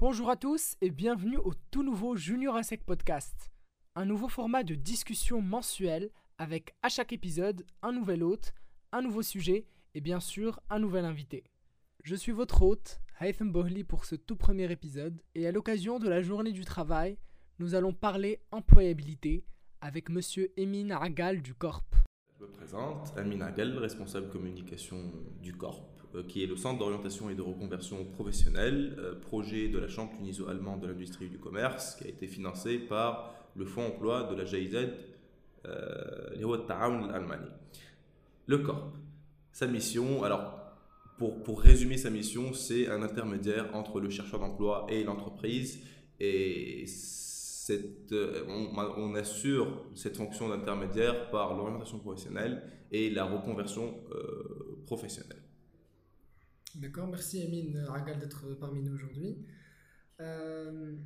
Bonjour à tous et bienvenue au tout nouveau Junior ASEC Podcast, un nouveau format de discussion mensuelle avec à chaque épisode un nouvel hôte, un nouveau sujet et bien sûr un nouvel invité. Je suis votre hôte, Haitham Bohli pour ce tout premier épisode et à l'occasion de la journée du travail, nous allons parler employabilité avec monsieur Emin Agal du Corp. Présente, Emin Agal, responsable communication du Corp euh, qui est le Centre d'orientation et de reconversion professionnelle, euh, projet de la Chambre tuniso-allemande de l'industrie du commerce, qui a été financé par le Fonds emploi de la GIZ, euh, l'Allemagne. Le CORP, sa mission, alors pour, pour résumer sa mission, c'est un intermédiaire entre le chercheur d'emploi et l'entreprise. Et cette, on, on, assure cette fonction d'intermédiaire par l'orientation professionnelle et la reconversion professionnelle. D'accord, merci Emine Ragal d'être parmi nous aujourd'hui. Euh,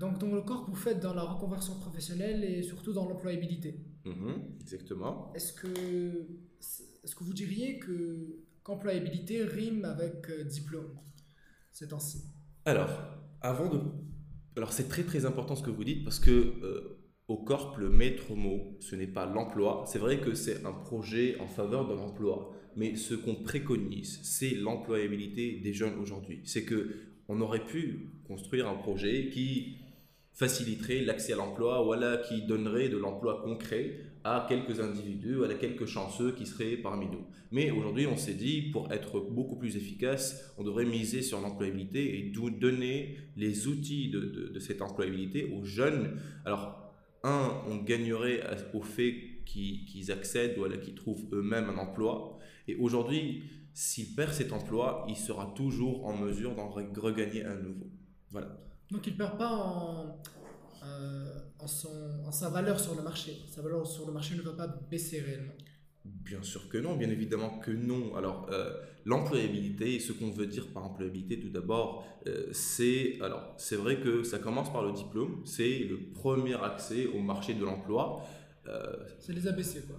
donc, dans le corps, vous faites dans la reconversion professionnelle et surtout dans l'employabilité. Mhm, exactement. Est-ce que, est que vous diriez que qu'employabilité rime avec euh, diplôme ces temps-ci? Alors, avant de. Alors, c'est très très important ce que vous dites parce que euh, au corps, le maître mot, ce n'est pas l'emploi. C'est vrai que c'est un projet en faveur de l'emploi mais ce qu'on préconise, c'est l'employabilité des jeunes aujourd'hui. C'est que on aurait pu construire un projet qui faciliterait l'accès à l'emploi, voilà, qui donnerait de l'emploi concret à quelques individus, à quelques chanceux qui seraient parmi nous. Mais aujourd'hui, on s'est dit, pour être beaucoup plus efficace, on devrait miser sur l'employabilité et donner les outils de, de cette employabilité aux jeunes. Alors, un, on gagnerait au fait qu'ils accèdent ou qu'ils trouvent eux-mêmes un emploi. Et aujourd'hui, s'il perd cet emploi, il sera toujours en mesure d'en regagner un nouveau. Voilà. Donc il ne perd pas en, euh, en, son, en, sa valeur sur le marché. Sa valeur sur le marché ne va pas baisser réellement. Bien sûr que non, bien évidemment que non. Alors, euh, l'employabilité, ce qu'on veut dire par employabilité, tout d'abord, euh, c'est alors c'est vrai que ça commence par le diplôme, c'est le premier accès au marché de l'emploi. c'est les ABC, quoi.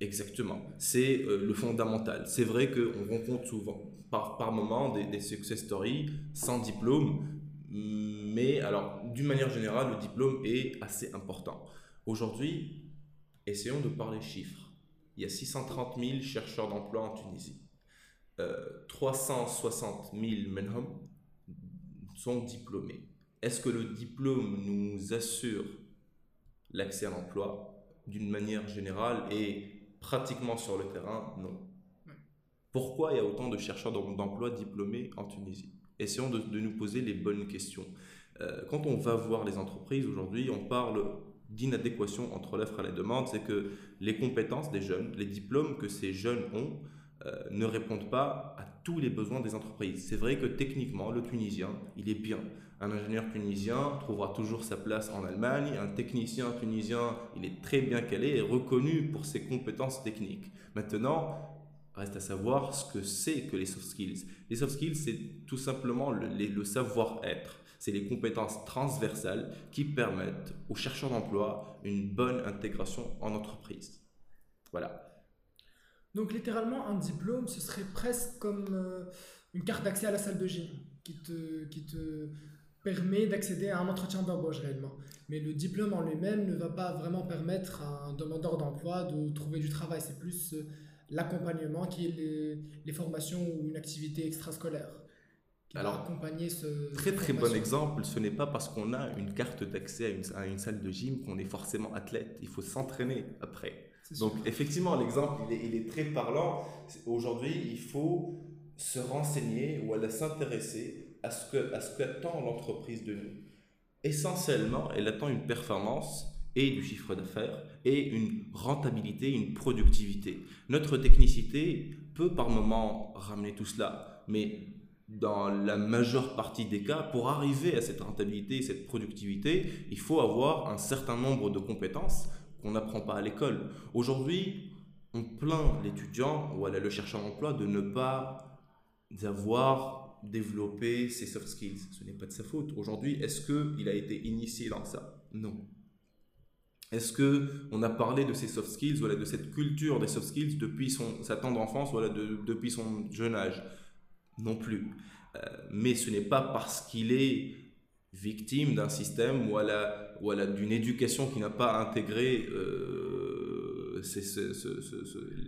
Exactement, c'est le fondamental. C'est vrai qu'on rencontre souvent, par, par moment, des, des, success stories sans diplôme, mais alors, d'une manière générale, le diplôme est assez important. Aujourd'hui, essayons de parler chiffres il y a 630 000 chercheurs d'emploi en Tunisie. 360 000 menhom sont diplômés. Est-ce que le diplôme nous assure l'accès à l'emploi d'une manière générale et pratiquement sur le terrain? Non. Pourquoi il y a autant de chercheurs d'emploi diplômés en Tunisie? Essayons de, nous poser les bonnes questions. Euh, quand on va voir les entreprises aujourd'hui, on parle d'inadéquation entre l'offre et la demande, c'est que les compétences des jeunes, les diplômes que ces jeunes ont, euh, ne répondent pas à tous les besoins des entreprises. C'est vrai que techniquement, le Tunisien, il est bien. Un ingénieur tunisien trouvera toujours sa place en Allemagne. Un technicien tunisien, il est très bien calé et reconnu pour ses compétences techniques. Maintenant, reste à savoir ce que c'est que les soft skills. Les soft skills, c'est tout simplement le, savoir-être c'est les compétences transversales qui permettent aux chercheurs d'emploi une bonne intégration en entreprise. Voilà. Donc littéralement, un diplôme, ce serait presque comme euh, une carte d'accès à la salle de gym qui te, qui te permet d'accéder à un entretien d'embauche réellement. Mais le diplôme en lui-même ne va pas vraiment permettre à un demandeur d'emploi de trouver du travail. C'est plus euh, l'accompagnement qui est les, les formations ou une activité extrascolaire. Alors, accompagner ce. Très très bon exemple, ce n'est pas parce qu'on a une carte d'accès à une, salle de gym qu'on est forcément athlète. Il faut s'entraîner après. Donc, effectivement, l'exemple, il est, très parlant. Aujourd'hui, il faut se renseigner ou aller s'intéresser à ce que à ce qu'attend l'entreprise de nous. Essentiellement, elle attend une performance et du chiffre d'affaires et une rentabilité, une productivité. Notre technicité peut par moment ramener tout cela, mais dans la majeure partie des cas, pour arriver à cette rentabilité, cette productivité, il faut avoir un certain nombre de compétences qu'on n'apprend pas à l'école. Aujourd'hui, on plaint l'étudiant ou le chercheur d'emploi de ne pas avoir développé ses soft skills. Ce n'est pas de sa faute. Aujourd'hui, est-ce qu'il a été initié dans ça? Non. Est-ce que on a parlé de ces soft skills, voilà, de cette culture des soft skills depuis son, sa tendre enfance, voilà, depuis son jeune âge? Non plus. Euh, mais ce n'est pas parce qu'il est victime d'un système ou, voilà, d'une éducation qui n'a pas intégré euh,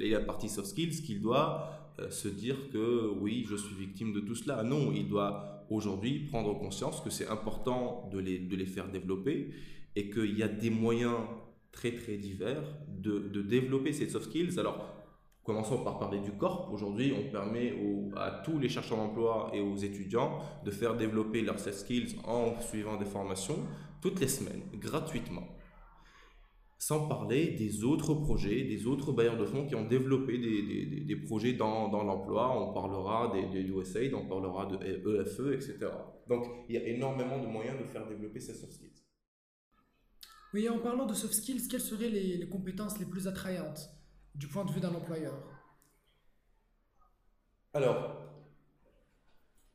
la partie soft skills, qu'il doit euh, se dire que oui, je suis victime de tout cela. Non, il doit aujourd'hui prendre conscience que c'est important de les, de les faire développer et qu'il y a des moyens très très divers de, de développer ces soft skills. Alors, Commençons par parler du corps. Aujourd'hui, on permet à tous les chercheurs d'emploi et aux étudiants de faire développer leurs soft skills en suivant des formations toutes les semaines, gratuitement. Sans parler des autres projets, des autres bailleurs de fonds qui ont développé des, des, des projets dans, dans l'emploi. On parlera des, USAID, on parlera de EFE, etc. Donc, il y a énormément de moyens de faire développer ces soft skills. Oui, en parlant de soft skills, quelles seraient les, compétences les plus attrayantes du point de vue d'un employeur? Alors,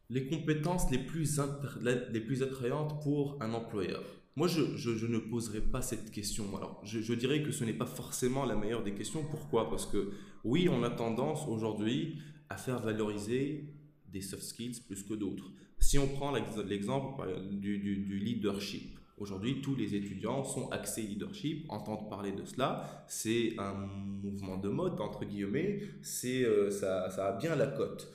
les compétences les plus, les plus attrayantes pour un employeur. Moi, je, je, ne poserai pas cette question. Alors, je, dirais que ce n'est pas forcément la meilleure des questions. Pourquoi? Parce que oui, on a tendance aujourd'hui à faire valoriser des soft skills plus que d'autres. Si on prend l'exemple du, du leadership, Aujourd'hui, tous les étudiants sont axés leadership, entendent parler de cela. C'est un mouvement de mode, entre guillemets. C'est, euh, ça, ça a bien la cote.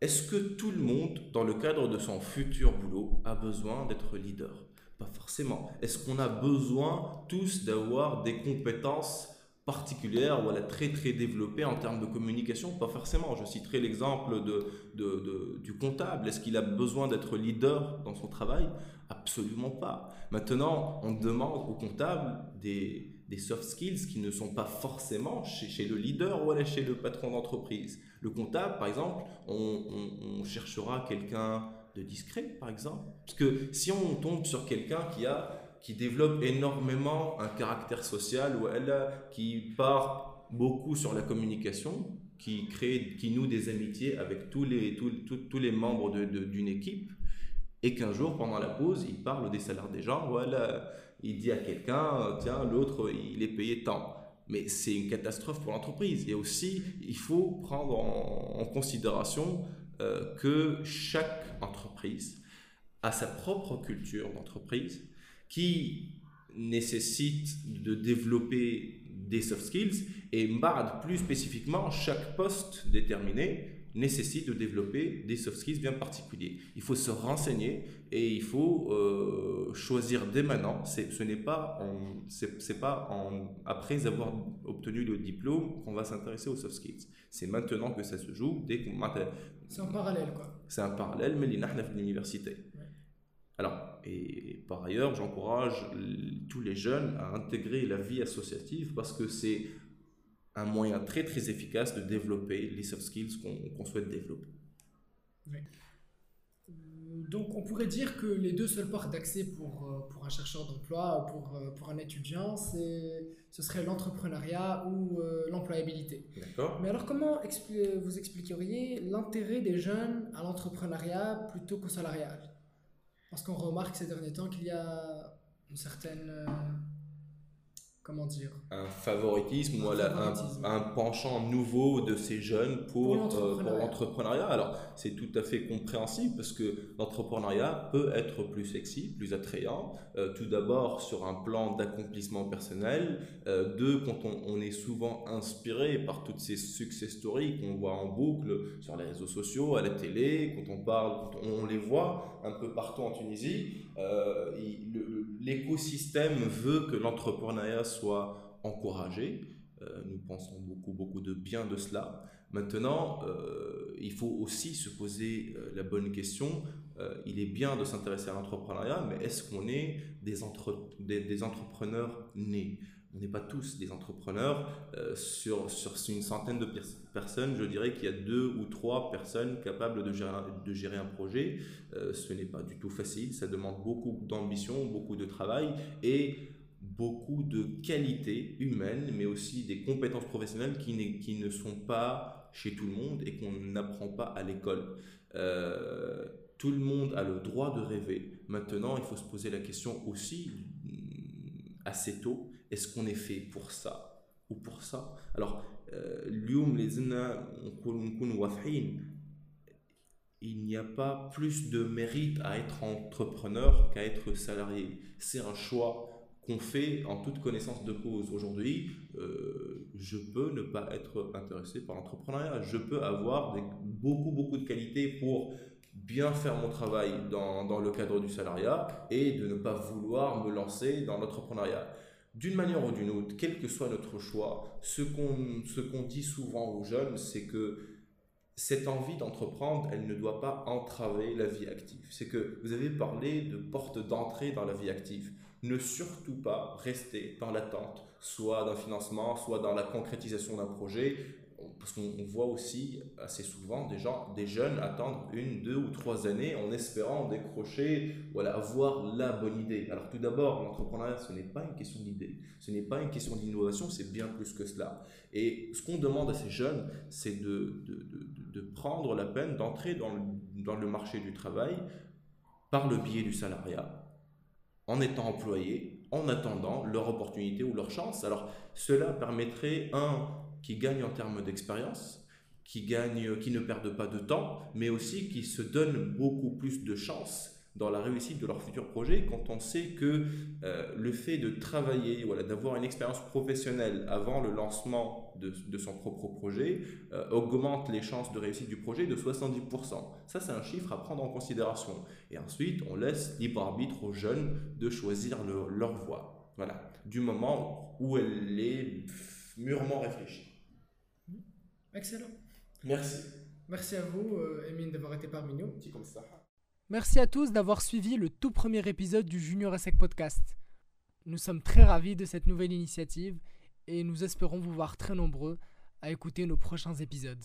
Est-ce que tout le monde, dans le cadre de son futur boulot, a besoin d'être leader? Pas forcément. Est-ce qu'on a besoin tous d'avoir des compétences particulière ou elle est très très développée en termes de communication Pas forcément. Je citerai l'exemple de, du comptable. Est-ce qu'il a besoin d'être leader dans son travail? Absolument pas. Maintenant, on demande au comptable des, soft skills qui ne sont pas forcément chez, le leader ou chez le patron d'entreprise. Le comptable, par exemple, on cherchera quelqu'un de discret, par exemple. Parce que si on tombe sur quelqu'un qui a qui développe énormément un caractère social ou qui part beaucoup sur la communication, qui crée, qui noue des amitiés avec tous les, tous, tous, les membres d'une équipe, et qu'un jour, pendant la pause, il parle des salaires des gens, voilà, il dit à quelqu'un, tiens, l'autre, il est payé tant. Mais c'est une catastrophe pour l'entreprise. Et aussi, il faut prendre en, considération euh, que chaque entreprise a sa propre culture d'entreprise, qui nécessite de développer des soft skills et MBAD plus spécifiquement, chaque poste déterminé nécessite de développer des soft skills bien particuliers. Il faut se renseigner et il faut euh, choisir dès maintenant. Ce n'est pas, c'est pas en, après avoir obtenu le diplôme qu'on va s'intéresser aux soft skills. C'est maintenant que ça se joue. Dès qu'on c'est un parallèle quoi. C'est un parallèle, mais l'université. Alors, et par ailleurs, j'encourage tous les jeunes à intégrer la vie associative parce que c'est un moyen très très efficace de développer les soft skills qu'on souhaite développer. Euh, donc on pourrait dire que les deux seules portes d'accès pour, euh, pour un chercheur d'emploi, pour, euh, pour un étudiant, ce serait l'entrepreneuriat ou l'employabilité. D'accord. Mais alors comment vous expliqueriez l'intérêt des jeunes à l'entrepreneuriat plutôt qu'au salarial parce qu'on remarque ces derniers temps qu'il y a une certaine euh, comment dire un favoritisme ou un, penchant nouveau de ces jeunes pour, pour euh, l'entrepreneuriat. Alors c'est tout à fait compréhensible parce que l'entrepreneuriat peut être plus sexy, plus attrayant. Euh, tout d'abord sur un plan d'accomplissement personnel. Euh, deux, quand on, est souvent inspiré par toutes ces success stories qu'on voit en boucle sur les réseaux sociaux, à la télé, quand on parle, quand on les voit un peu partout en Tunisie. L'écosystème veut que l'entrepreneuriat soit encouragé. Euh, nous pensons beaucoup, beaucoup de bien de cela. Maintenant, euh, il faut aussi se poser euh, la bonne question. il est bien de s'intéresser à l'entrepreneuriat, mais est-ce qu'on est des, des, entrepreneurs nés? On n'est pas tous des entrepreneurs. sur, sur une centaine de personnes, je dirais qu'il y a deux ou trois personnes capables de gérer, de gérer un projet. ce n'est pas du tout facile. Ça demande beaucoup d'ambition, beaucoup de travail et beaucoup de qualités humaines, mais aussi des compétences professionnelles qui, qui ne sont pas chez tout le monde et qu'on n'apprend pas à l'école. Euh, tout le monde a le droit de rêver. Maintenant, il faut se poser la question aussi mm, assez tôt, est-ce qu'on est fait pour ça ou pour ça? Alors, euh, il n'y a pas plus de mérite à être entrepreneur qu'à être salarié. C'est un choix qu'on fait en toute connaissance de cause. Aujourd'hui, euh, je peux ne pas être intéressé par l'entrepreneuriat. Je peux avoir beaucoup, beaucoup de qualités pour bien faire mon travail dans, dans, le cadre du salariat et de ne pas vouloir me lancer dans l'entrepreneuriat. D'une manière ou d'une autre, quel que soit notre choix, ce qu'on dit souvent aux jeunes, c'est que cette envie d'entreprendre, elle ne doit pas entraver la vie active. C'est que vous avez parlé de porte d'entrée dans la vie active. Ne surtout pas rester dans l'attente, soit d'un financement, soit dans la concrétisation d'un projet, parce qu'on voit aussi assez souvent des gens, des jeunes attendre une, deux ou trois années en espérant décrocher, voilà, avoir la bonne idée. Alors tout d'abord, l'entrepreneuriat, ce n'est pas une question d'idée, ce n'est pas une question d'innovation, c'est bien plus que cela. Et ce qu'on demande à ces jeunes, c'est de, de, de, de, prendre la peine d'entrer dans le, dans le marché du travail par le biais du salariat, en étant employé, en attendant leur opportunité ou leur chance. Alors cela permettrait, un, qui gagnent en termes d'expérience, qui, gagnent, qui ne perdent pas de temps, mais aussi qui se donnent beaucoup plus de chances dans la réussite de leur futur projet quand on sait que euh, le fait de travailler, voilà, d'avoir une expérience professionnelle avant le lancement de, de son propre projet euh, augmente les chances de réussite du projet de 70%. Ça, c'est un chiffre à prendre en considération. Et ensuite, on laisse libre arbitre aux jeunes de choisir leur voie. Voilà, du moment où elle est mûrement réfléchie. Excellent. Merci. Merci à vous, euh, Emine, d'avoir été parmi nous. Petit comme ça. Merci à tous d'avoir suivi le tout premier épisode du Junior ESSEC Podcast. Nous sommes très ravis de cette nouvelle initiative et nous espérons vous voir très nombreux à écouter nos prochains épisodes.